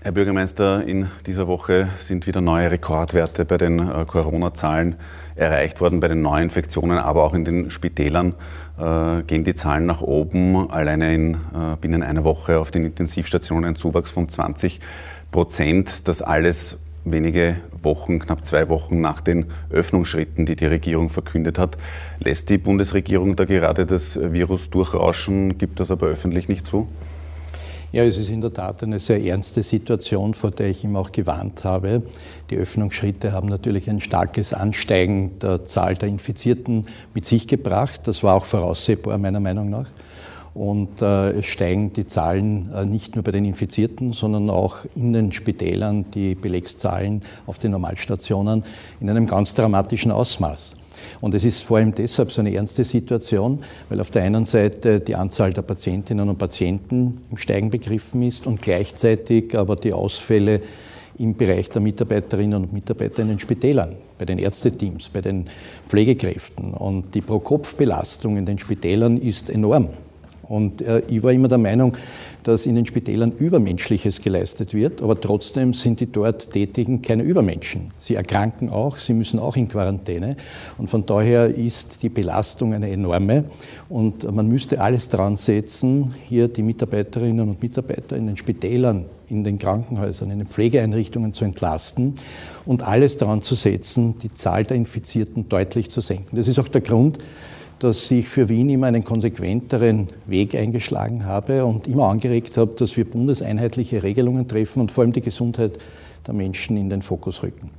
Herr Bürgermeister, in dieser Woche sind wieder neue Rekordwerte bei den äh, Corona-Zahlen erreicht worden, bei den Neuinfektionen, aber auch in den Spitälern äh, gehen die Zahlen nach oben. Alleine in, äh, binnen einer Woche auf den Intensivstationen ein Zuwachs von 20 Prozent. Das alles wenige Wochen, knapp zwei Wochen nach den Öffnungsschritten, die die Regierung verkündet hat. Lässt die Bundesregierung da gerade das Virus durchrauschen, gibt das aber öffentlich nicht zu? Ja, es ist in der Tat eine sehr ernste Situation, vor der ich ihm auch gewarnt habe. Die Öffnungsschritte haben natürlich ein starkes Ansteigen der Zahl der Infizierten mit sich gebracht. Das war auch voraussehbar, meiner Meinung nach. Und äh, es steigen die Zahlen äh, nicht nur bei den Infizierten, sondern auch in den Spitälern, die Belegszahlen auf den Normalstationen in einem ganz dramatischen Ausmaß. Und es ist vor allem deshalb so eine ernste Situation, weil auf der einen Seite die Anzahl der Patientinnen und Patienten im Steigen begriffen ist und gleichzeitig aber die Ausfälle im Bereich der Mitarbeiterinnen und Mitarbeiter in den Spitälern, bei den Ärzteteams, bei den Pflegekräften. Und die Pro-Kopf-Belastung in den Spitälern ist enorm. Und äh, ich war immer der Meinung, dass in den Spitälern Übermenschliches geleistet wird, aber trotzdem sind die dort Tätigen keine Übermenschen. Sie erkranken auch, sie müssen auch in Quarantäne und von daher ist die Belastung eine enorme und man müsste alles dran setzen, hier die Mitarbeiterinnen und Mitarbeiter in den Spitälern, in den Krankenhäusern, in den Pflegeeinrichtungen zu entlasten und alles daran zu setzen, die Zahl der Infizierten deutlich zu senken. Das ist auch der Grund, dass ich für Wien immer einen konsequenteren Weg eingeschlagen habe und immer angeregt habe, dass wir bundeseinheitliche Regelungen treffen und vor allem die Gesundheit der Menschen in den Fokus rücken.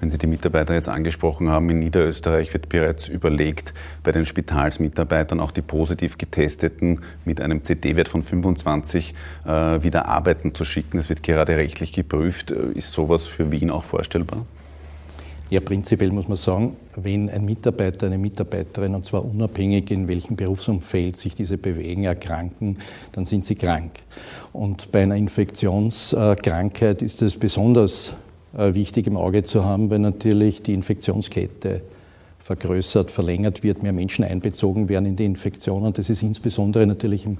Wenn Sie die Mitarbeiter jetzt angesprochen haben, in Niederösterreich wird bereits überlegt, bei den Spitalsmitarbeitern auch die positiv getesteten mit einem CT-Wert von 25 äh, wieder arbeiten zu schicken. Das wird gerade rechtlich geprüft. Ist sowas für Wien auch vorstellbar? Ja, prinzipiell muss man sagen, wenn ein Mitarbeiter, eine Mitarbeiterin, und zwar unabhängig in welchem Berufsumfeld sich diese bewegen, erkranken, dann sind sie krank. Und bei einer Infektionskrankheit ist es besonders äh, wichtig im Auge zu haben, weil natürlich die Infektionskette vergrößert, verlängert wird, mehr Menschen einbezogen werden in die Infektion. Und das ist insbesondere natürlich im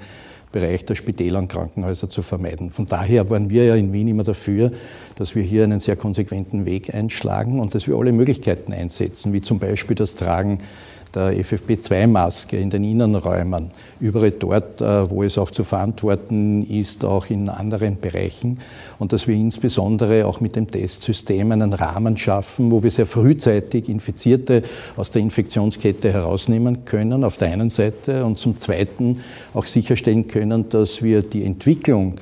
Bereich der Spitäler und Krankenhäuser zu vermeiden. Von daher waren wir ja in Wien immer dafür, dass wir hier einen sehr konsequenten Weg einschlagen und dass wir alle Möglichkeiten einsetzen, wie zum Beispiel das Tragen der FFP2-Maske in den Innenräumen, überall dort, äh, wo es auch zu verantworten ist, auch in anderen Bereichen. Und dass wir insbesondere auch mit dem Testsystem einen Rahmen schaffen, wo wir sehr frühzeitig Infizierte aus der Infektionskette herausnehmen können, auf der einen Seite, und zum Zweiten auch sicherstellen können, dass wir die Entwicklung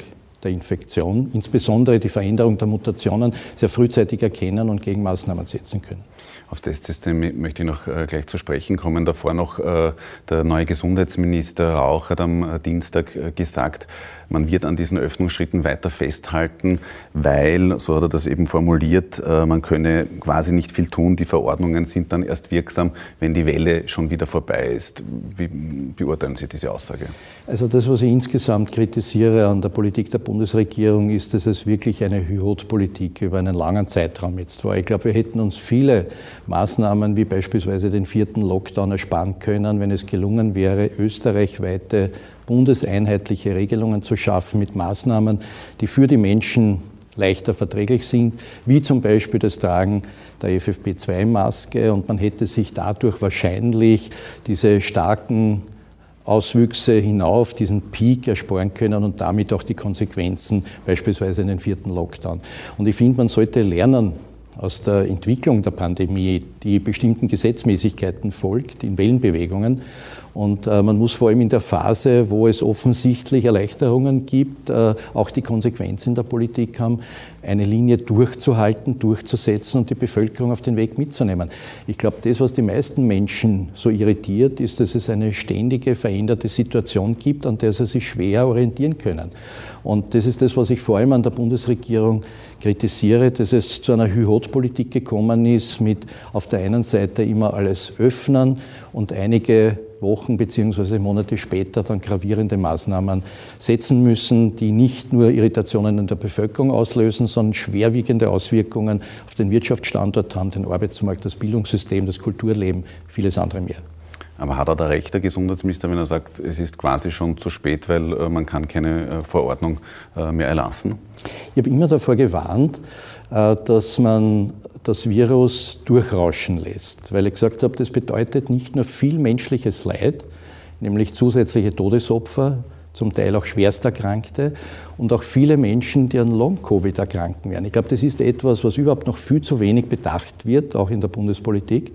der Infektion, insbesondere die Veränderung der Mutationen, sehr frühzeitig erkennen und Gegenmaßnahmen setzen können. Aufs Testsystem möchte ich noch äh, gleich zu sprechen kommen. Davor noch äh, der neue Gesundheitsminister Rauch hat am äh, Dienstag gesagt, man wird an diesen Öffnungsschritten weiter festhalten, weil, so hat er das eben formuliert, man könne quasi nicht viel tun. Die Verordnungen sind dann erst wirksam, wenn die Welle schon wieder vorbei ist. Wie beurteilen Sie diese Aussage? Also das, was ich insgesamt kritisiere an der Politik der Bundesregierung, ist, dass es wirklich eine Hyrot-Politik über einen langen Zeitraum jetzt war. Ich glaube, wir hätten uns viele Maßnahmen wie beispielsweise den vierten Lockdown ersparen können, wenn es gelungen wäre, österreichweite bundeseinheitliche Regelungen zu schaffen mit Maßnahmen, die für die Menschen leichter verträglich sind, wie zum Beispiel das Tragen der FFP2-Maske. Und man hätte sich dadurch wahrscheinlich diese starken Auswüchse hinauf, diesen Peak ersparen können und damit auch die Konsequenzen, beispielsweise in den vierten Lockdown. Und ich finde, man sollte lernen aus der Entwicklung der Pandemie, die bestimmten Gesetzmäßigkeiten folgt, in Wellenbewegungen. Und äh, man muss vor allem in der Phase, wo es offensichtlich Erleichterungen gibt, äh, auch die Konsequenz in der Politik haben, eine Linie durchzuhalten, durchzusetzen und die Bevölkerung auf den Weg mitzunehmen. Ich glaube, das, was die meisten Menschen so irritiert, ist, dass es eine ständige veränderte Situation gibt, an der sie sich schwer orientieren können. Und das ist das, was ich vor allem an der Bundesregierung kritisiere, dass es zu einer Hü-Hot-Politik gekommen ist, mit auf der einen Seite immer alles öffnen und einige Wochen bzw. Monate später dann gravierende Maßnahmen setzen müssen, die nicht nur Irritationen in der Bevölkerung auslösen, sondern schwerwiegende Auswirkungen auf den Wirtschaftsstandort haben, den Arbeitsmarkt, das Bildungssystem, das Kulturleben, vieles andere mehr. Aber hat er da recht, der Gesundheitsminister, wenn er sagt, es ist quasi schon zu spät, weil äh, man kann keine äh, Verordnung äh, mehr erlassen? Ich habe immer davor gewarnt, dass man das Virus durchrauschen lässt, weil ich gesagt habe, das bedeutet nicht nur viel menschliches Leid, nämlich zusätzliche Todesopfer, zum Teil auch Schwersterkrankte und auch viele Menschen, die an Long-Covid erkranken werden. Ich glaube, das ist etwas, was überhaupt noch viel zu wenig bedacht wird, auch in der Bundespolitik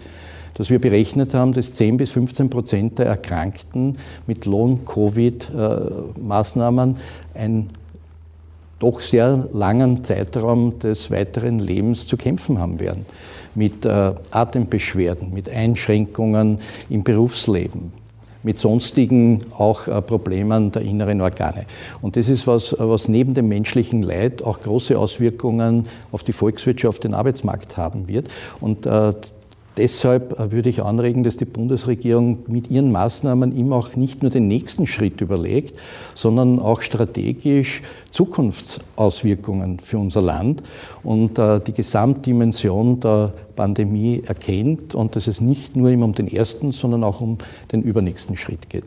dass wir berechnet haben, dass 10 bis 15 Prozent der Erkrankten mit Long-Covid-Maßnahmen einen doch sehr langen Zeitraum des weiteren Lebens zu kämpfen haben werden. Mit äh, Atembeschwerden, mit Einschränkungen im Berufsleben, mit sonstigen auch äh, Problemen der inneren Organe. Und das ist was, was neben dem menschlichen Leid auch große Auswirkungen auf die Volkswirtschaft, den Arbeitsmarkt haben wird. Und äh, Deshalb würde ich anregen, dass die Bundesregierung mit ihren Maßnahmen immer auch nicht nur den nächsten Schritt überlegt, sondern auch strategisch Zukunftsauswirkungen für unser Land und äh, die Gesamtdimension der Pandemie erkennt und dass es nicht nur immer um den ersten, sondern auch um den übernächsten Schritt geht.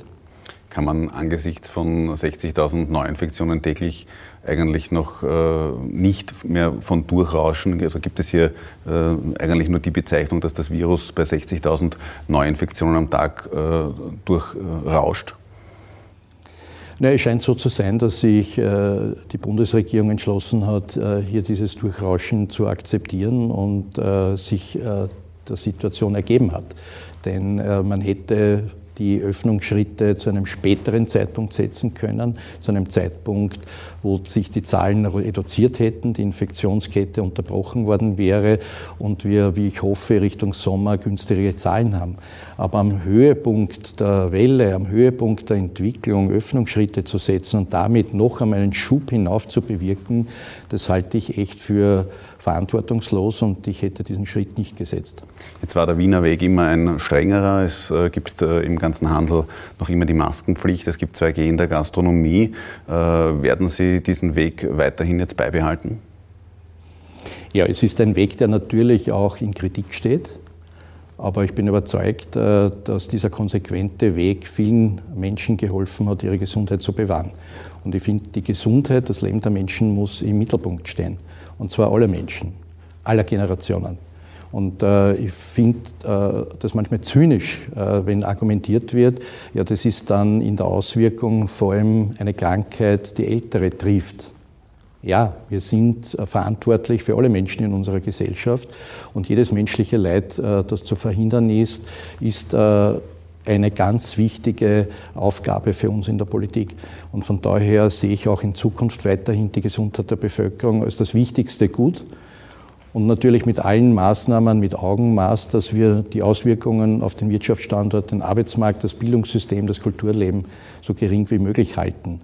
Kann man angesichts von 60.000 Neuinfektionen täglich eigentlich noch äh, nicht mehr von Durchrauschen. Also gibt es hier äh, eigentlich nur die Bezeichnung, dass das Virus bei 60.000 Neuinfektionen am Tag äh, durchrauscht? Na, es scheint so zu sein, dass sich äh, die Bundesregierung entschlossen hat, äh, hier dieses Durchrauschen zu akzeptieren und äh, sich der Situation ergeben hat. Denn man hätte die Öffnungsschritte zu einem späteren Zeitpunkt setzen können, zu einem Zeitpunkt, wo sich die Zahlen reduziert hätten, die Infektionskette unterbrochen worden wäre und wir, wie ich hoffe, Richtung Sommer günstigere Zahlen haben. Aber am Höhepunkt der Welle, am Höhepunkt der Entwicklung Öffnungsschritte zu setzen und damit noch einmal einen Schub hinauf zu bewirken, das halte ich echt für verantwortungslos und ich hätte diesen Schritt nicht gesetzt. Jetzt war der Wiener Weg immer ein strengerer. Es äh, gibt äh, im ganzen Handel noch immer die Maskenpflicht. Es gibt 2G in der Gastronomie. Äh, werden Sie diesen Weg weiterhin jetzt beibehalten? Ja, es ist ein Weg, der natürlich auch in Kritik steht. Aber ich bin überzeugt, dass dieser konsequente Weg vielen Menschen geholfen hat, ihre Gesundheit zu bewahren. Und ich finde, die Gesundheit, das Leben der Menschen muss im Mittelpunkt stehen. Und zwar alle Menschen, aller Generationen. Und äh, ich finde äh, das manchmal zynisch, äh, wenn argumentiert wird, ja, das ist dann in der Auswirkung vor allem eine Krankheit, die Ältere trifft. Ja, wir sind äh, verantwortlich für alle Menschen in unserer Gesellschaft und jedes menschliche Leid, äh, das zu verhindern ist, ist äh, eine ganz wichtige Aufgabe für uns in der Politik. Und von daher sehe ich auch in Zukunft weiterhin die Gesundheit der Bevölkerung als das wichtigste Gut. Und natürlich mit allen Maßnahmen, mit Augenmaß, dass wir die Auswirkungen auf den Wirtschaftsstandort, den Arbeitsmarkt, das Bildungssystem, das Kulturleben so gering wie möglich halten.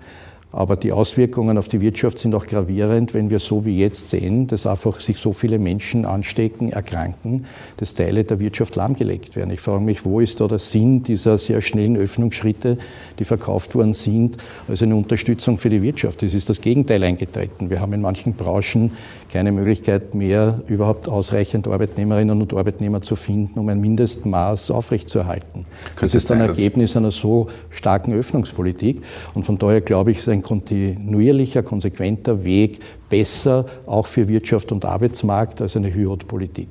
Aber die Auswirkungen auf die Wirtschaft sind auch gravierend, wenn wir so wie jetzt sehen, dass einfach sich so viele Menschen anstecken, erkranken, dass Teile der Wirtschaft lahmgelegt werden. Ich frage mich, wo ist da der Sinn dieser sehr schnellen Öffnungsschritte, die verkauft worden sind, als eine Unterstützung für die Wirtschaft? Es ist das Gegenteil eingetreten. Wir haben in manchen Branchen keine Möglichkeit mehr, überhaupt ausreichend Arbeitnehmerinnen und Arbeitnehmer zu finden, um ein Mindestmaß aufrechtzuerhalten. Das ist ein Ergebnis einer so starken Öffnungspolitik. Und von daher glaube ich, ist ein kontinuierlicher, konsequenter Weg besser auch für Wirtschaft und Arbeitsmarkt als eine Hürdenpolitik.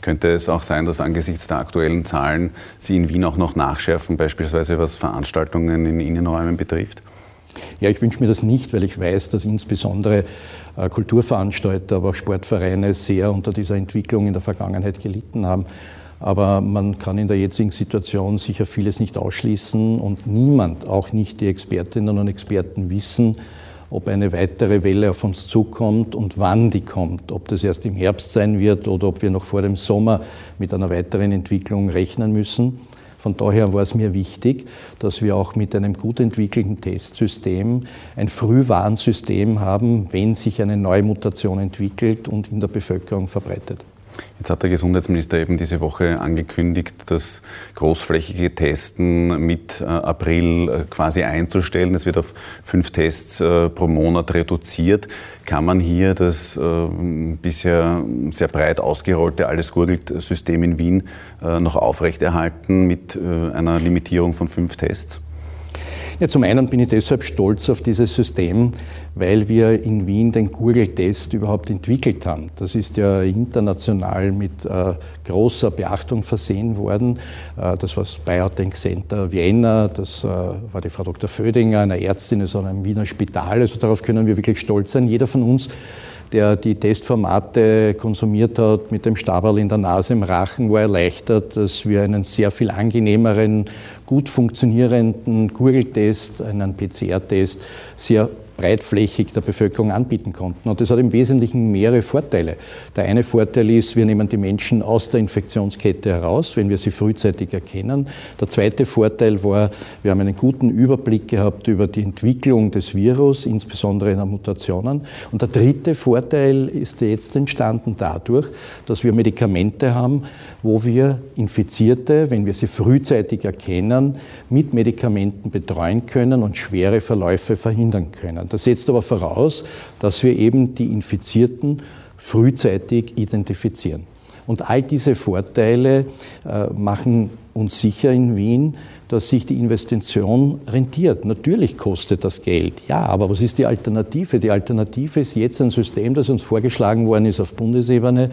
Könnte es auch sein, dass angesichts der aktuellen Zahlen Sie in Wien auch noch nachschärfen, beispielsweise was Veranstaltungen in Innenräumen betrifft? Ja, ich wünsche mir das nicht, weil ich weiß, dass insbesondere äh, Kulturveranstalter, aber auch Sportvereine sehr unter dieser Entwicklung in der Vergangenheit gelitten haben. Aber man kann in der jetzigen Situation sicher vieles nicht ausschließen und niemand, auch nicht die Expertinnen und Experten, wissen, ob eine weitere Welle auf uns zukommt und wann die kommt. Ob das erst im Herbst sein wird oder ob wir noch vor dem Sommer mit einer weiteren Entwicklung rechnen müssen. Von daher war es mir wichtig, dass wir auch mit einem gut entwickelten Testsystem ein Frühwarnsystem haben, wenn sich eine neue Mutation entwickelt und in der Bevölkerung verbreitet. Jetzt hat der Gesundheitsminister eben diese Woche angekündigt, das großflächige Testen mit äh, April äh, quasi einzustellen. Es wird auf fünf Tests äh, pro Monat reduziert. Kann man hier das bisher sehr breit ausgerollte Alles-Gurgelt-System in Wien noch aufrechterhalten mit einer Limitierung von fünf Tests? Ja, zum einen bin ich deshalb stolz auf dieses System, weil wir in Wien den Google-Test überhaupt entwickelt haben. Das ist ja international mit äh, großer Beachtung versehen worden. Äh, das war das Biotank Center Vienna, das äh, war die Frau Dr. Födinger, eine Ärztin aus einem Wiener Spital. Also darauf können wir wirklich stolz sein. Jeder von uns der die Testformate konsumiert hat mit dem Stabal in der Nase im Rachen, war erleichtert, dass wir einen sehr viel angenehmeren, gut funktionierenden Gurgeltest, einen PCR-Test sehr breitflächig der Bevölkerung anbieten konnten. Und das hat im Wesentlichen mehrere Vorteile. Der eine Vorteil ist, wir nehmen die Menschen aus der Infektionskette heraus, wenn wir sie frühzeitig erkennen. Der zweite Vorteil war, wir haben einen guten Überblick gehabt über die Entwicklung des Virus, insbesondere in der Mutationen. Und der dritte Vorteil ist jetzt entstanden dadurch, dass wir Medikamente haben, wo wir Infizierte, wenn wir sie frühzeitig erkennen, mit Medikamenten betreuen können und schwere Verläufe verhindern können. Das setzt aber voraus, dass wir eben die Infizierten frühzeitig identifizieren. Und all diese Vorteile äh, machen uns sicher in Wien, dass sich die Investition rentiert. Natürlich kostet das Geld, ja, aber was ist die Alternative? Die Alternative ist jetzt ein System, das uns vorgeschlagen worden ist auf Bundesebene,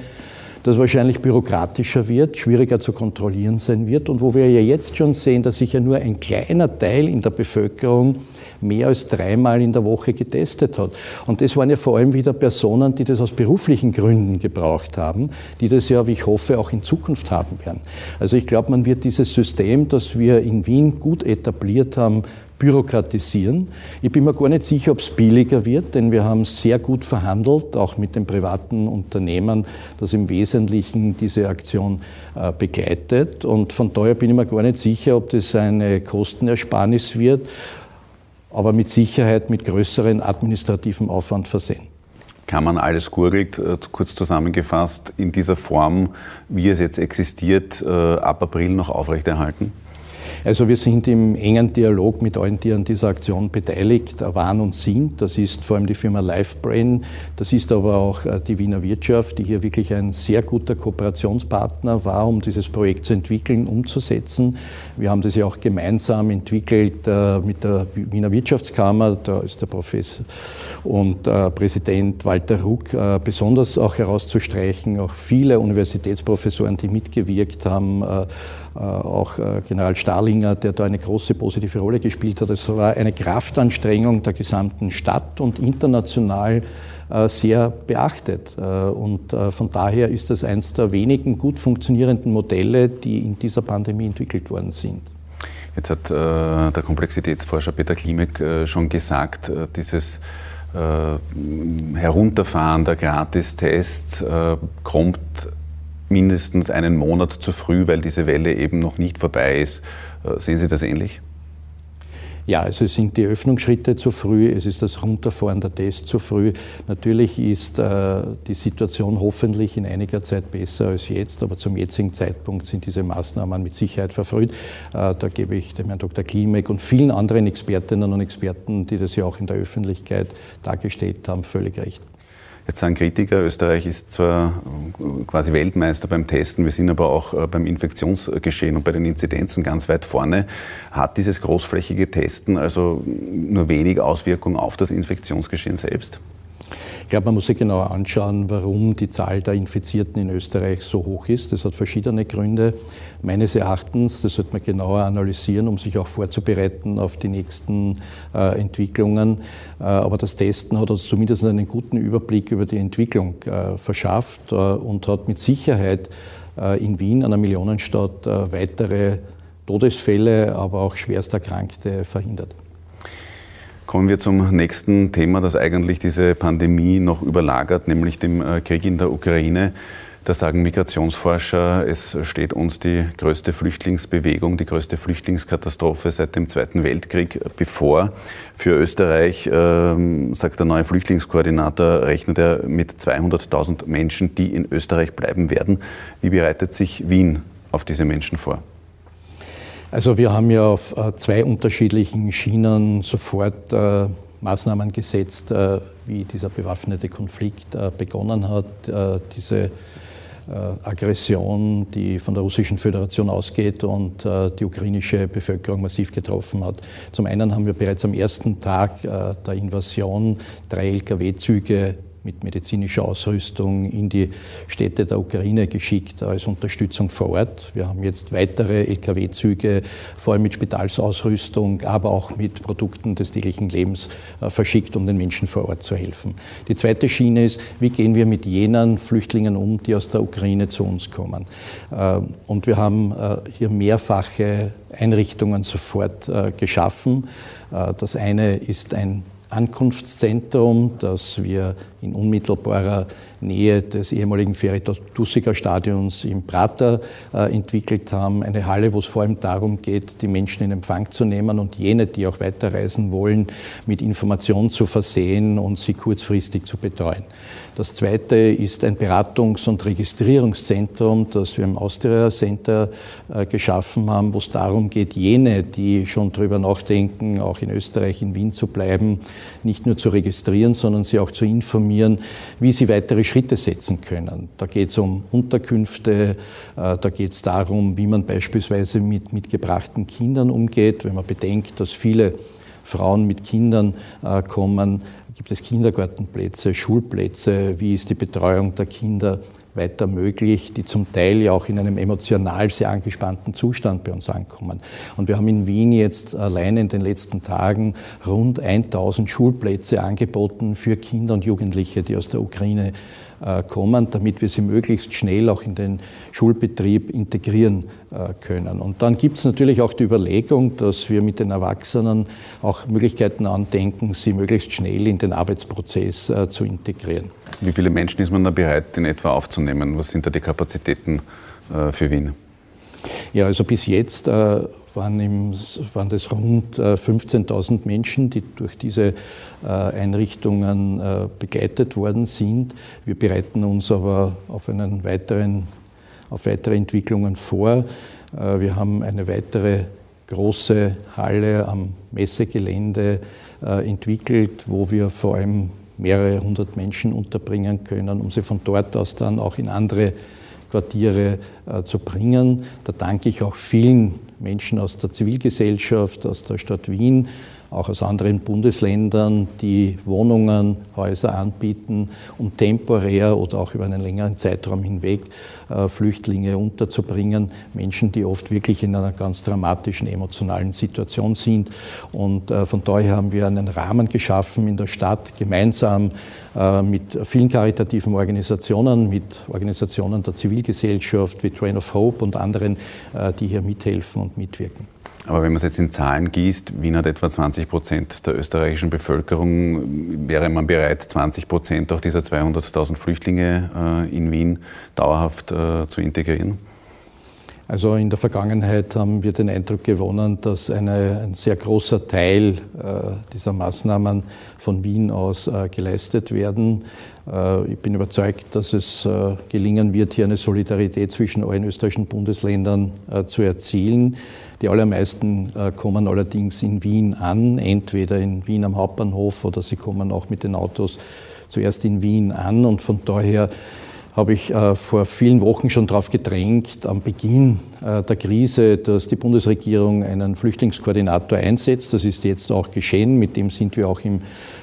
das wahrscheinlich bürokratischer wird, schwieriger zu kontrollieren sein wird und wo wir ja jetzt schon sehen, dass sich ja nur ein kleiner Teil in der Bevölkerung mehr als dreimal in der Woche getestet hat. Und das waren ja vor allem wieder Personen, die das aus beruflichen Gründen gebraucht haben, die das ja, wie ich hoffe, auch in Zukunft haben werden. Also ich glaube, man wird dieses System, das wir in Wien gut etabliert haben, bürokratisieren. Ich bin mir gar nicht sicher, ob es billiger wird, denn wir haben sehr gut verhandelt, auch mit den privaten Unternehmen, das im Wesentlichen diese Aktion äh, begleitet. Und von daher bin ich mir gar nicht sicher, ob das eine Kostenersparnis wird aber mit Sicherheit mit größeren administrativen Aufwand versehen. Kann man alles gurgelt, äh, kurz zusammengefasst, in dieser Form, wie es jetzt existiert, äh, ab April noch aufrechterhalten? Also wir sind im engen Dialog mit allen, die an dieser Aktion beteiligt waren und sind. Das ist vor allem die Firma LifeBrain, das ist aber auch äh, die Wiener Wirtschaft, die hier wirklich ein sehr guter Kooperationspartner war, um dieses Projekt zu entwickeln, umzusetzen. Wir haben das ja auch gemeinsam entwickelt äh, mit der Wiener Wirtschaftskammer, da ist der Professor und äh, Präsident Walter Ruck besonders auch herauszustreichen, auch viele Universitätsprofessoren, die mitgewirkt haben, auch General Starling Oettinger, der da eine große positive Rolle gespielt hat. Es war eine Kraftanstrengung der gesamten Stadt und international äh, sehr beachtet. Äh, und äh, von daher ist das eines der wenigen gut funktionierenden Modelle, die in dieser Pandemie entwickelt worden sind. Jetzt hat der Komplexitätsforscher Peter Klimek schon gesagt, dieses Herunterfahren der Gratistests kommt mindestens einen Monat zu früh, weil diese Welle eben noch nicht vorbei ist. Äh, sehen Sie das ähnlich? Ja, also es sind die Öffnungsschritte zu früh, es ist das Runterfahren der Tests zu früh. Natürlich ist äh, die Situation hoffentlich in einiger Zeit besser als jetzt, aber zum jetzigen Zeitpunkt sind diese Maßnahmen mit Sicherheit verfrüht. Äh, da gebe ich dem Herrn Dr. Klimek und vielen anderen Expertinnen und Experten, die das ja auch in der Öffentlichkeit dargestellt haben, völlig recht. Jetzt sagen Kritiker, Österreich ist zwar äh, quasi Weltmeister beim Testen, wir sind aber auch äh, beim Infektionsgeschehen und bei den Inzidenzen ganz weit vorne. Hat dieses großflächige Testen also nur wenig Auswirkung auf das Infektionsgeschehen selbst? Ich glaube, man muss sich genauer anschauen, warum die Zahl der Infizierten in Österreich so hoch ist. Das hat verschiedene Gründe. Meines Erachtens, das sollte man genauer analysieren, um sich auch vorzubereiten auf die nächsten äh, Entwicklungen. Äh, aber das Testen hat uns zumindest einen guten Überblick über die Entwicklung äh, verschafft äh, und hat mit Sicherheit äh, in Wien, einer Millionenstadt, äh, weitere Todesfälle, aber auch schwersterkrankte verhindert. Kommen wir zum nächsten Thema, das eigentlich diese Pandemie noch überlagert, nämlich dem äh, Krieg in der Ukraine. Da sagen Migrationsforscher, es steht uns die größte Flüchtlingsbewegung, die größte Flüchtlingskatastrophe seit dem Zweiten Weltkrieg bevor. Für Österreich, äh, sagt der neue Flüchtlingskoordinator, rechnet er mit 200.000 Menschen, die in Österreich bleiben werden. Wie bereitet sich Wien auf diese Menschen vor? Also wir haben ja auf äh, zwei unterschiedlichen Schienen sofort äh, Maßnahmen gesetzt, äh, wie dieser bewaffnete Konflikt begonnen hat. Diese Aggression, die von der Russischen Föderation ausgeht und die ukrainische Bevölkerung massiv getroffen hat. Zum einen haben wir bereits am ersten Tag der Invasion drei Lkw-Züge mit medizinischer Ausrüstung in die Städte der Ukraine geschickt als Unterstützung vor Ort. Wir haben jetzt weitere Lkw-Züge, vor allem mit Spitalsausrüstung, aber auch mit Produkten des täglichen Lebens äh, verschickt, um den Menschen vor Ort zu helfen. Die zweite Schiene ist, wie gehen wir mit jenen Flüchtlingen um, die aus der Ukraine zu uns kommen. Äh, und wir haben äh, hier mehrfache Einrichtungen sofort geschaffen. Das eine ist ein Ankunftszentrum, das wir in unmittelbarer Nähe des ehemaligen Ferry-Tussiger Stadions im Prater äh, entwickelt haben. Eine Halle, wo es vor allem darum geht, die Menschen in Empfang zu nehmen und jene, die auch weiterreisen wollen, mit Informationen zu versehen und sie kurzfristig zu betreuen. Das zweite ist ein Beratungs- und Registrierungszentrum, das wir im Austria Center äh, geschaffen haben, wo es darum geht, jene, die schon darüber nachdenken, auch in Österreich, in Wien zu bleiben, nicht nur zu registrieren, sondern sie auch zu informieren, wie sie weitere Schritte setzen können. Da geht es um Unterkünfte, äh, da geht es darum, wie man beispielsweise mit mitgebrachten Kindern umgeht, wenn man bedenkt, dass viele Frauen mit Kindern äh, kommen, gibt es Kindergartenplätze, Schulplätze, wie ist die Betreuung der Kinder weiter möglich, die zum Teil ja auch in einem emotional sehr angespannten Zustand bei uns ankommen. Und wir haben in Wien jetzt allein in den letzten Tagen rund 1000 Schulplätze angeboten für Kinder und Jugendliche, die aus der Ukraine kommen, damit wir sie möglichst schnell auch in den Schulbetrieb integrieren äh, können. Und dann gibt es natürlich auch die Überlegung, dass wir mit den Erwachsenen auch Möglichkeiten andenken, sie möglichst schnell in den Arbeitsprozess äh, zu integrieren. Wie viele Menschen ist man da bereit, in etwa aufzunehmen? Was sind da die Kapazitäten äh, für Wien? Ja, also bis jetzt äh, waren, im, waren, das rund 15.000 äh, Menschen, die durch diese äh, Einrichtungen äh, begleitet worden sind. Wir bereiten uns aber auf, einen weiteren, auf weitere Entwicklungen vor. Wir haben eine weitere große Halle am Messegelände entwickelt, wo wir vor allem mehrere hundert Menschen unterbringen können, um sie von dort aus dann auch in andere Quartiere zu bringen. Da danke ich auch vielen Menschen aus der Zivilgesellschaft, aus der Stadt Wien, auch aus anderen Bundesländern, die Wohnungen, Häuser anbieten, um temporär oder auch über einen längeren Zeitraum hinweg äh, Flüchtlinge unterzubringen. Menschen, die oft wirklich in einer ganz dramatischen emotionalen Situation sind. Und äh, von daher haben wir einen Rahmen geschaffen in der Stadt, gemeinsam äh, mit vielen karitativen Organisationen, mit Organisationen der Zivilgesellschaft wie Train of Hope und anderen, die hier mithelfen und mitwirken. Aber wenn man es jetzt in Zahlen gießt, Wien hat etwa 20 Prozent der österreichischen Bevölkerung. Wäre man bereit, 20 Prozent auch dieser 200.000 Flüchtlinge äh, in Wien dauerhaft äh, zu integrieren? Also in der Vergangenheit haben wir den Eindruck gewonnen, dass eine, ein sehr großer Teil äh, dieser Maßnahmen von Wien aus äh, geleistet werden. Äh, ich bin überzeugt, dass es äh, gelingen wird, hier eine Solidarität zwischen allen österreichischen Bundesländern äh, zu erzielen. Die allermeisten kommen allerdings in Wien an, entweder in Wien am Hauptbahnhof oder sie kommen auch mit den Autos zuerst in Wien an und von daher habe ich äh, vor vielen Wochen schon darauf gedrängt, am Beginn äh, der Krise, dass die Bundesregierung einen Flüchtlingskoordinator einsetzt. Das ist jetzt auch geschehen. Mit dem sind wir auch im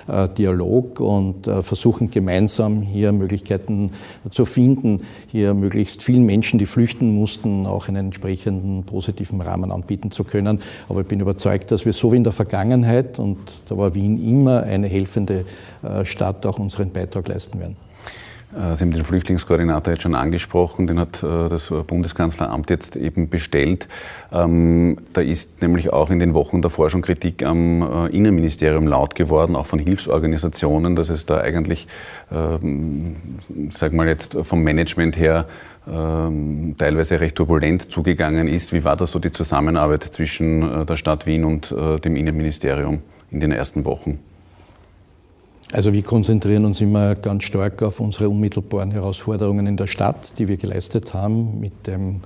äh, Dialog und versuchen gemeinsam hier Möglichkeiten zu finden, hier möglichst vielen Menschen, die flüchten mussten, auch einen entsprechenden positiven Rahmen anbieten zu können. Aber ich bin überzeugt, dass wir so wie in der Vergangenheit, und da war Wien immer eine helfende Stadt, auch unseren Beitrag leisten werden. Äh, Sie haben den Flüchtlingskoordinator jetzt schon angesprochen, den hat äh, das Bundeskanzleramt jetzt eben bestellt. Ähm, da ist nämlich auch in den Wochen davor schon Kritik am äh, Innenministerium laut geworden, auch von Hilfsorganisationen, dass es da eigentlich, ähm, sag mal jetzt vom Management her, ähm, teilweise recht turbulent zugegangen ist. Wie war das so die Zusammenarbeit zwischen der Stadt Wien und dem Innenministerium in den ersten Wochen? Also wir konzentrieren uns immer ganz stark auf unsere unmittelbaren Herausforderungen in der Stadt, die wir geleistet haben mit dem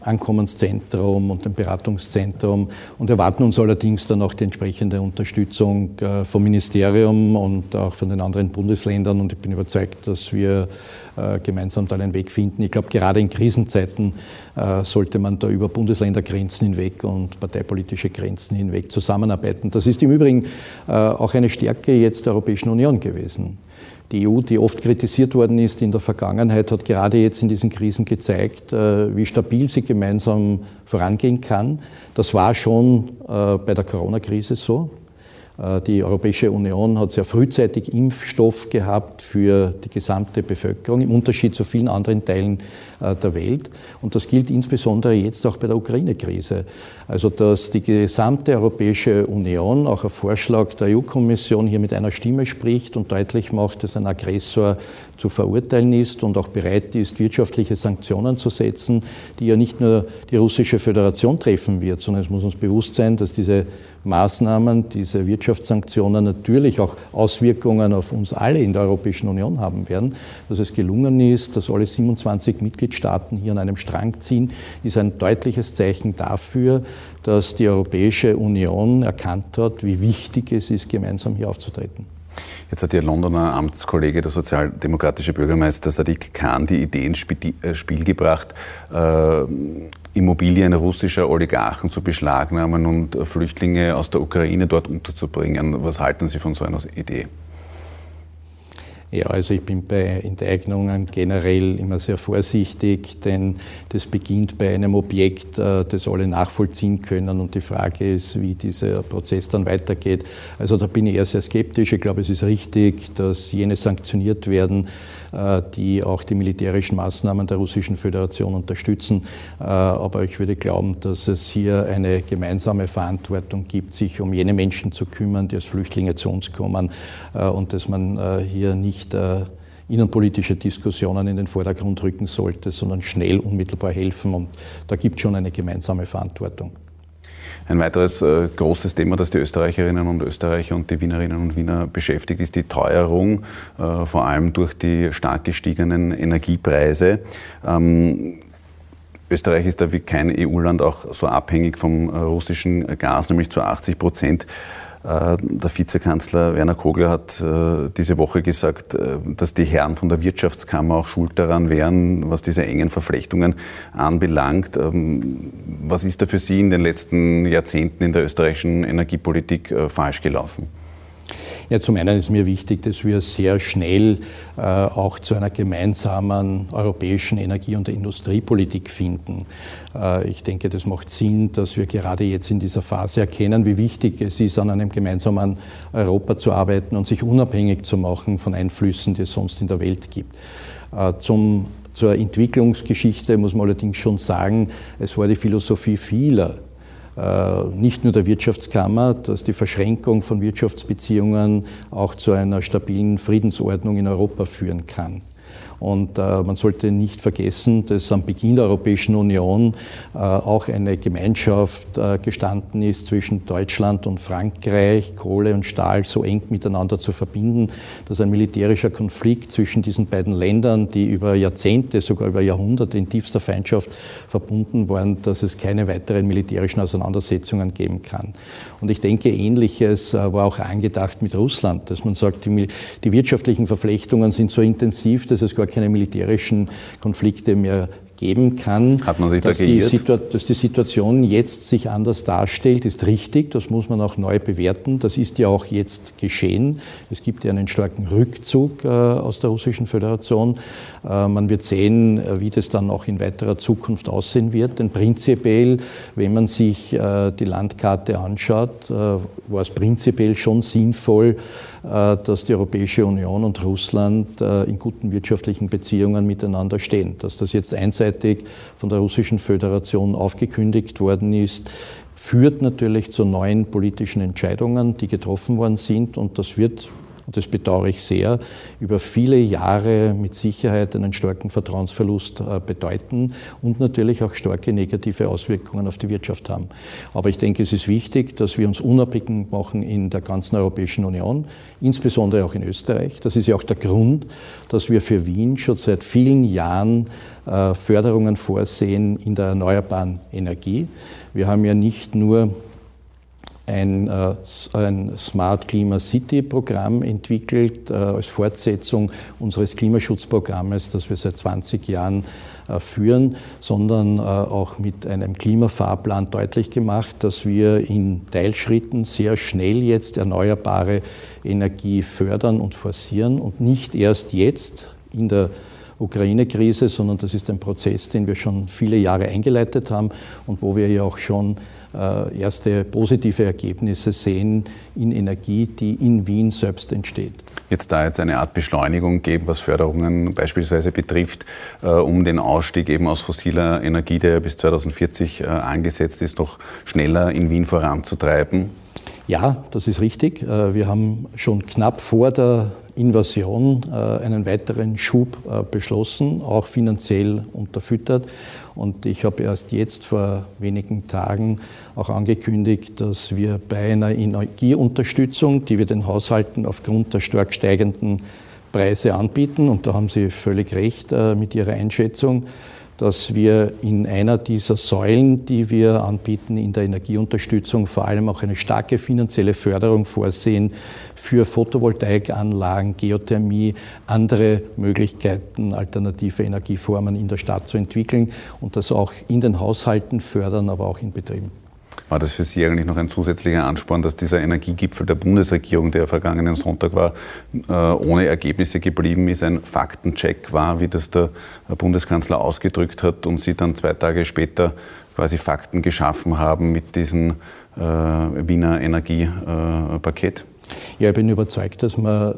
Ankommenszentrum und dem Beratungszentrum und erwarten uns allerdings dann auch die entsprechende Unterstützung äh, vom Ministerium und auch von den anderen Bundesländern. Und ich bin überzeugt, dass wir äh, gemeinsam da einen Weg finden. Ich glaube, gerade in Krisenzeiten sollte man da über Bundesländergrenzen hinweg und parteipolitische Grenzen hinweg zusammenarbeiten. Das ist im Übrigen auch eine Stärke jetzt der Europäischen Union gewesen. Die EU, die oft kritisiert worden ist in der Vergangenheit, hat gerade jetzt in diesen Krisen gezeigt, äh, wie stabil sie gemeinsam vorangehen kann. Das war schon äh, bei der Corona-Krise so. Äh, die Europäische Union hat sehr frühzeitig Impfstoff gehabt für die gesamte Bevölkerung, im Unterschied zu vielen anderen Teilen äh, der Welt. Und das gilt insbesondere jetzt auch bei der Ukraine-Krise. Also, dass die gesamte Europäische Union, auch auf Vorschlag der EU-Kommission, hier mit einer Stimme spricht und deutlich macht, dass ein Aggressor zu verurteilen ist und auch bereit ist, wirtschaftliche Sanktionen zu setzen, die ja nicht nur die russische Föderation treffen wird, sondern es muss uns bewusst sein, dass diese Maßnahmen, diese Wirtschaftssanktionen natürlich auch Auswirkungen auf uns alle in der Europäischen Union haben werden. Dass es gelungen ist, dass alle 27 Mitgliedstaaten hier an einem Strang ziehen, ist ein deutliches Zeichen dafür, dass die Europäische Union erkannt hat, wie wichtig es ist, gemeinsam hier aufzutreten. Jetzt hat Ihr Londoner Amtskollege, der sozialdemokratische Bürgermeister Sadiq Khan, die Idee ins äh, Spiel gebracht, äh, Immobilien russischer Oligarchen zu beschlagnahmen und Flüchtlinge aus der Ukraine dort unterzubringen. Was halten Sie von so einer Idee? Ja, also ich bin bei Enteignungen generell immer sehr vorsichtig, denn das beginnt bei einem Objekt, äh, das alle nachvollziehen können und die Frage ist, wie dieser Prozess dann weitergeht. Also da bin ich eher sehr skeptisch. Ich glaube, es ist richtig, dass jene sanktioniert werden, die auch die militärischen Maßnahmen der Russischen Föderation unterstützen. Äh, aber ich würde glauben, dass es hier eine gemeinsame Verantwortung gibt, sich um jene Menschen zu kümmern, die als Flüchtlinge zu uns kommen äh, und dass man hier nicht innenpolitische Diskussionen in den Vordergrund rücken sollte, sondern schnell unmittelbar helfen. Und da gibt es schon eine gemeinsame Verantwortung. Ein weiteres äh, großes Thema, das die Österreicherinnen und Österreicher und die Wienerinnen und Wiener beschäftigt, ist die Teuerung, äh, vor allem durch die stark gestiegenen Energiepreise. Ähm, Österreich ist da wie kein EU-Land auch so abhängig vom äh, russischen Gas, nämlich zu 80 Prozent. Äh, der Vizekanzler Werner Kogler hat äh, diese Woche gesagt, äh, dass die Herren von der Wirtschaftskammer auch schuld daran wären, was diese engen Verflechtungen anbelangt. Ähm, was ist da für Sie in den letzten Jahrzehnten in der österreichischen Energiepolitik falsch gelaufen? Ja, zum einen ist mir wichtig, dass wir sehr schnell äh, auch zu einer gemeinsamen europäischen Energie- und Industriepolitik finden. Äh, ich denke, das macht Sinn, dass wir gerade jetzt in dieser Phase erkennen, wie wichtig es ist, an einem gemeinsamen Europa zu arbeiten und sich unabhängig zu machen von Einflüssen, die es sonst in der Welt gibt. Äh, zum zur Entwicklungsgeschichte muss man allerdings schon sagen, es war die Philosophie vieler nicht nur der Wirtschaftskammer, dass die Verschränkung von Wirtschaftsbeziehungen auch zu einer stabilen Friedensordnung in Europa führen kann. Und äh, man sollte nicht vergessen, dass am Beginn der Europäischen Union äh, auch eine Gemeinschaft äh, gestanden ist zwischen Deutschland und Frankreich, Kohle und Stahl so eng miteinander zu verbinden, dass ein militärischer Konflikt zwischen diesen beiden Ländern, die über Jahrzehnte, sogar über Jahrhunderte in tiefster Feindschaft verbunden waren, dass es keine weiteren militärischen Auseinandersetzungen geben kann. Und ich denke, ähnliches äh, war auch angedacht mit Russland, dass man sagt, die, die wirtschaftlichen Verflechtungen sind so intensiv, dass es gar keine militärischen Konflikte mehr geben kann. Hat man sich dass da die, dass die Situation jetzt sich anders darstellt, ist richtig. Das muss man auch neu bewerten. Das ist ja auch jetzt geschehen. Es gibt ja einen starken Rückzug äh, aus der Russischen Föderation. Äh, man wird sehen, äh, wie das dann auch in weiterer Zukunft aussehen wird. Denn prinzipiell, wenn man sich äh, die Landkarte anschaut, äh, war es prinzipiell schon sinnvoll, dass die Europäische Union und Russland äh, in guten wirtschaftlichen Beziehungen miteinander stehen. Dass das jetzt einseitig von der Russischen Föderation aufgekündigt worden ist, führt natürlich zu neuen politischen Entscheidungen, die getroffen worden sind. Und das wird und das bedauere ich sehr, über viele Jahre mit Sicherheit einen starken Vertrauensverlust äh, bedeuten und natürlich auch starke negative Auswirkungen auf die Wirtschaft haben. Aber ich denke, es ist wichtig, dass wir uns unabhängig machen in der ganzen Europäischen Union, insbesondere auch in Österreich. Das ist ja auch der Grund, dass wir für Wien schon seit vielen Jahren äh, Förderungen vorsehen in der erneuerbaren Energie. Wir haben ja nicht nur ein, äh, ein Smart Klima City Programm entwickelt äh, als Fortsetzung unseres Klimaschutzprogrammes, das wir seit 20 Jahren äh, führen, sondern auch mit einem Klimafahrplan deutlich gemacht, dass wir in Teilschritten sehr schnell jetzt erneuerbare Energie fördern und forcieren und nicht erst jetzt in der Ukraine-Krise, sondern das ist ein Prozess, den wir schon viele Jahre eingeleitet haben und wo wir ja auch schon erste positive Ergebnisse sehen in Energie, die in Wien selbst entsteht. Es da jetzt eine Art Beschleunigung geben, was Förderungen beispielsweise betrifft, äh, um den Ausstieg eben aus fossiler Energie, der ja bis 2040 äh, angesetzt ist, noch schneller in Wien voranzutreiben? Ja, das ist richtig. Wir haben schon knapp vor der Invasion äh, einen weiteren Schub äh, beschlossen, auch finanziell unterfüttert. Und ich habe erst jetzt vor wenigen Tagen auch angekündigt, dass wir bei einer Energieunterstützung, die wir den Haushalten aufgrund der stark steigenden Preise anbieten, und da haben Sie völlig recht äh, mit Ihrer Einschätzung, dass wir in einer dieser Säulen, die wir anbieten in der Energieunterstützung, vor allem auch eine starke finanzielle Förderung vorsehen für Photovoltaikanlagen, Geothermie, andere Möglichkeiten, alternative Energieformen in der Stadt zu entwickeln und das auch in den Haushalten fördern, aber auch in Betrieben. War das für Sie eigentlich noch ein zusätzlicher Ansporn, dass dieser Energiegipfel der Bundesregierung, der vergangenen Sonntag war, äh, ohne Ergebnisse geblieben ist, ein Faktencheck war, wie das der Bundeskanzler ausgedrückt hat und Sie dann zwei Tage später quasi Fakten geschaffen haben mit diesem äh, Wiener Energiepaket? Ja, ich bin überzeugt, dass man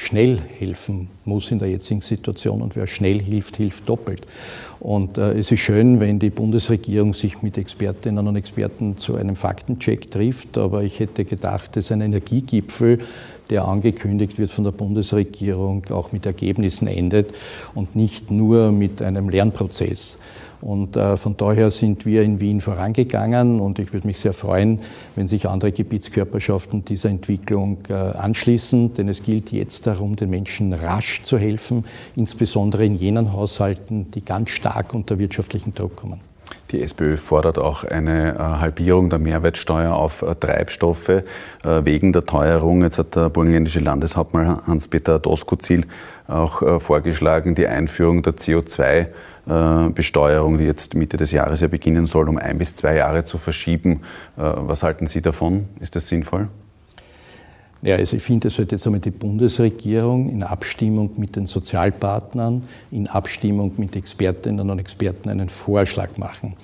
schnell helfen muss in der jetzigen Situation und wer schnell hilft, hilft doppelt. Und äh, es ist schön, wenn die Bundesregierung sich mit Expertinnen und Experten zu einem Faktencheck trifft, aber ich hätte gedacht, dass ein Energiegipfel, der angekündigt wird von der Bundesregierung, auch mit Ergebnissen endet und nicht nur mit einem Lernprozess. Und äh, von daher sind wir in Wien vorangegangen und ich würde mich sehr freuen, wenn sich andere Gebietskörperschaften dieser Entwicklung äh, anschließen, denn es gilt jetzt darum, den Menschen rasch zu helfen, insbesondere in jenen Haushalten, die ganz stark unter wirtschaftlichen Druck kommen. Die SPÖ fordert auch eine äh, Halbierung der Mehrwertsteuer auf Treibstoffe wegen der Teuerung. Jetzt hat der burgenländische Landeshauptmann Hans-Peter Doskozil auch vorgeschlagen, die Einführung der CO2-Besteuerung, die jetzt Mitte des Jahres ja beginnen soll, um ein bis zwei Jahre zu verschieben. Was halten Sie davon? Ist das sinnvoll? Ja, also ich finde, es sollte jetzt einmal die Bundesregierung in Abstimmung mit den Sozialpartnern, in Abstimmung mit Expertinnen und Experten einen Vorschlag machen.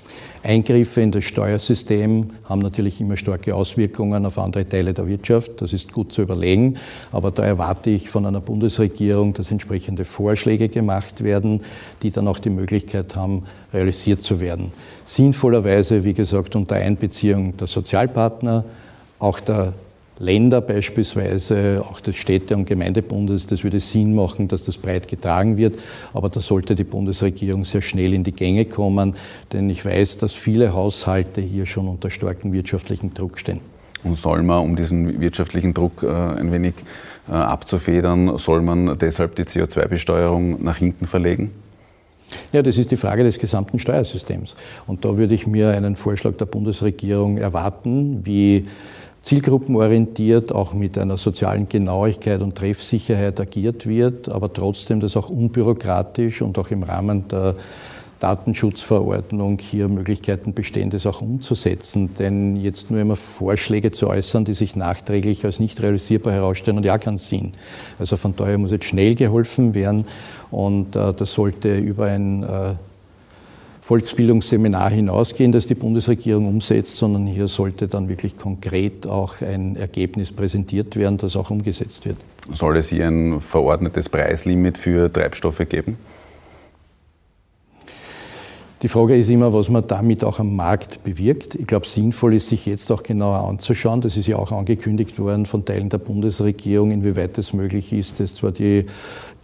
Eingriffe in das Steuersystem haben natürlich immer starke Auswirkungen auf andere Teile der Wirtschaft. Das ist gut zu überlegen. Aber da erwarte ich von einer Bundesregierung, dass entsprechende Vorschläge gemacht werden, die dann auch die Möglichkeit haben, realisiert zu werden. Sinnvollerweise, wie gesagt, unter Einbeziehung der Sozialpartner, auch der Länder beispielsweise, auch des Städte- und Gemeindebundes, das würde Sinn machen, dass das breit getragen wird. Aber da sollte die Bundesregierung sehr schnell in die Gänge kommen, denn ich weiß, dass viele Haushalte hier schon unter starkem wirtschaftlichen Druck stehen. Und soll man, um diesen wirtschaftlichen Druck äh, ein wenig äh, abzufedern, soll man deshalb die CO2-Besteuerung nach hinten verlegen? Ja, das ist die Frage des gesamten Steuersystems. Und da würde ich mir einen Vorschlag der Bundesregierung erwarten, wie zielgruppenorientiert, auch mit einer sozialen Genauigkeit und Treffsicherheit agiert wird, aber trotzdem das auch unbürokratisch und auch im Rahmen der Datenschutzverordnung hier Möglichkeiten bestehen, das auch umzusetzen. Denn jetzt nur immer Vorschläge zu äußern, die sich nachträglich als nicht realisierbar herausstellen und ja keinen Sinn. Also von daher muss jetzt schnell geholfen werden und äh, das sollte über ein äh, Volksbildungsseminar hinausgehen, das die Bundesregierung umsetzt, sondern hier sollte dann wirklich konkret auch ein Ergebnis präsentiert werden, das auch umgesetzt wird. Soll es hier ein verordnetes Preislimit für Treibstoffe geben? Die Frage ist immer, was man damit auch am Markt bewirkt. Ich glaube, sinnvoll ist, sich jetzt auch genauer anzuschauen. Das ist ja auch angekündigt worden von Teilen der Bundesregierung, inwieweit es möglich ist, dass zwar die,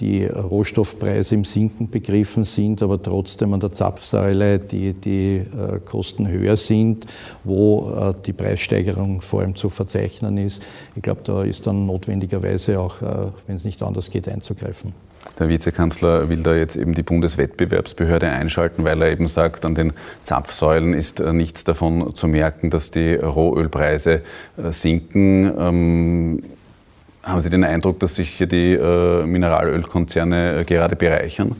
die Rohstoffpreise im Sinken begriffen sind, aber trotzdem an der Zapfsäule die, die äh, Kosten höher sind, wo äh, die Preissteigerung vor allem zu verzeichnen ist. Ich glaube, da ist dann notwendigerweise auch, äh, wenn es nicht anders geht, einzugreifen. Der Vizekanzler will da jetzt eben die Bundeswettbewerbsbehörde einschalten, weil er eben sagt, an den Zapfsäulen ist nichts davon zu merken, dass die Rohölpreise sinken. Haben Sie den Eindruck, dass sich hier die äh, Mineralölkonzerne gerade bereichern?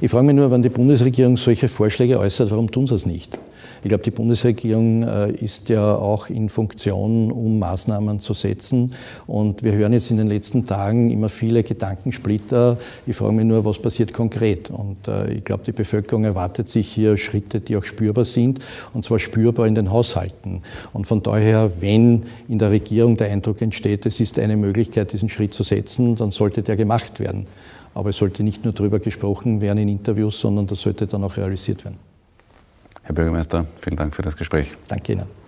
Ich frage mich nur, wenn die Bundesregierung solche Vorschläge äußert, warum tun sie es nicht? Ich glaube, die Bundesregierung äh, ist ja auch in Funktion, um Maßnahmen zu setzen. Und wir hören jetzt in den letzten Tagen immer viele Gedankensplitter. Ich frage mich nur, was passiert konkret? Und äh, ich glaube, die Bevölkerung erwartet sich hier Schritte, die auch spürbar sind, und zwar spürbar in den Haushalten. Und von daher, wenn in der Regierung der Eindruck entsteht, es ist eine Möglichkeit, diesen Schritt zu setzen, dann sollte der gemacht werden. Aber es sollte nicht nur darüber gesprochen werden in Interviews, sondern das sollte dann auch realisiert werden. Herr Bürgermeister, vielen Dank für das Gespräch. Danke Ihnen.